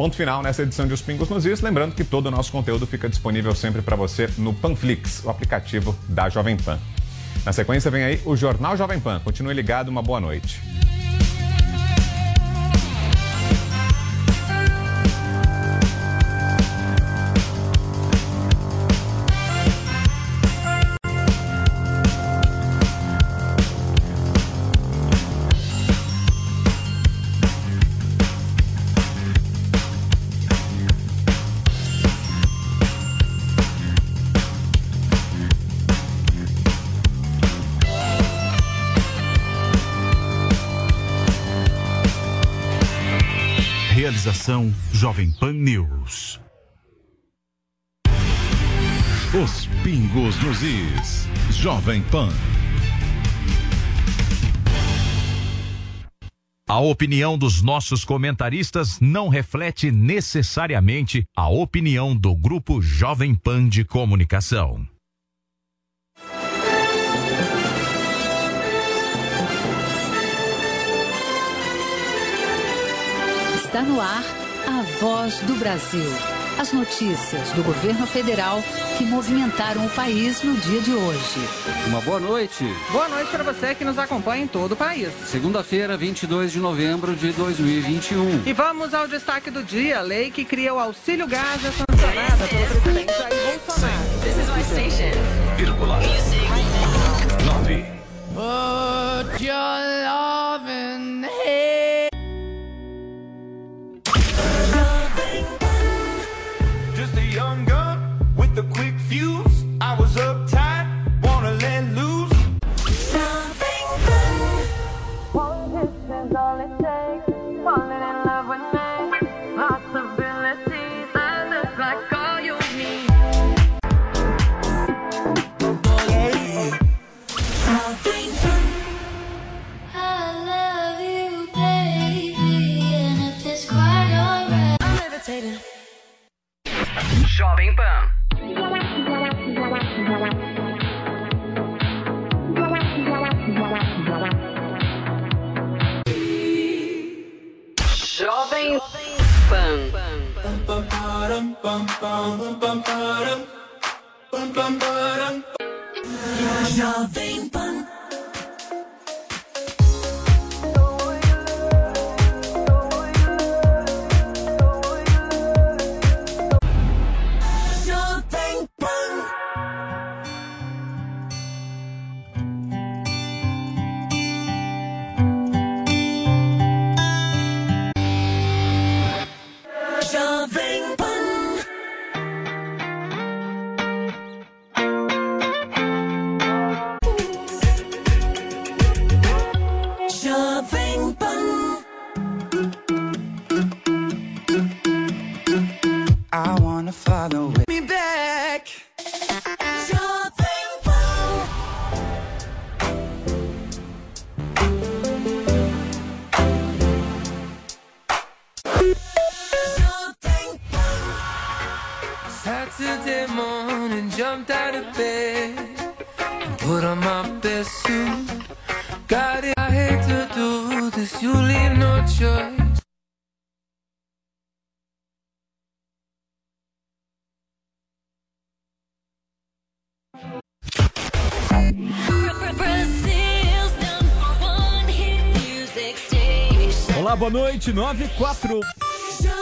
Ponto final nessa edição de Os Pingos nos Is. Lembrando que todo o nosso conteúdo fica disponível sempre para você no Panflix, o aplicativo da Jovem Pan. Na sequência vem aí o Jornal Jovem Pan. Continue ligado, uma boa noite. Realização Jovem Pan News. Os pingos nos is. Jovem Pan. A opinião dos nossos comentaristas não reflete necessariamente a opinião do Grupo Jovem Pan de Comunicação. No ar a voz do Brasil. As notícias do governo federal que movimentaram o país no dia de hoje. Uma boa noite. Boa noite para você que nos acompanha em todo o país. Segunda-feira, 22 de novembro de 2021. E vamos ao destaque do dia: a lei que cria o auxílio gás é sancionada pelo presidente Jair Bolsonaro. This is my station. Vírgula. With a quick fuse. I was uptight, wanna let loose. Politicians all it takes, falling in love with me. Possibilities that look like all you need. Something good. I love you, baby, and if it's quite alright. I'm levitating. Jovem Pan. Jovem Pan. I jumped out of bed and put on my best suit. Got it, I hate to do this, you leave no choice. Olá, boa noite. 9 e 4.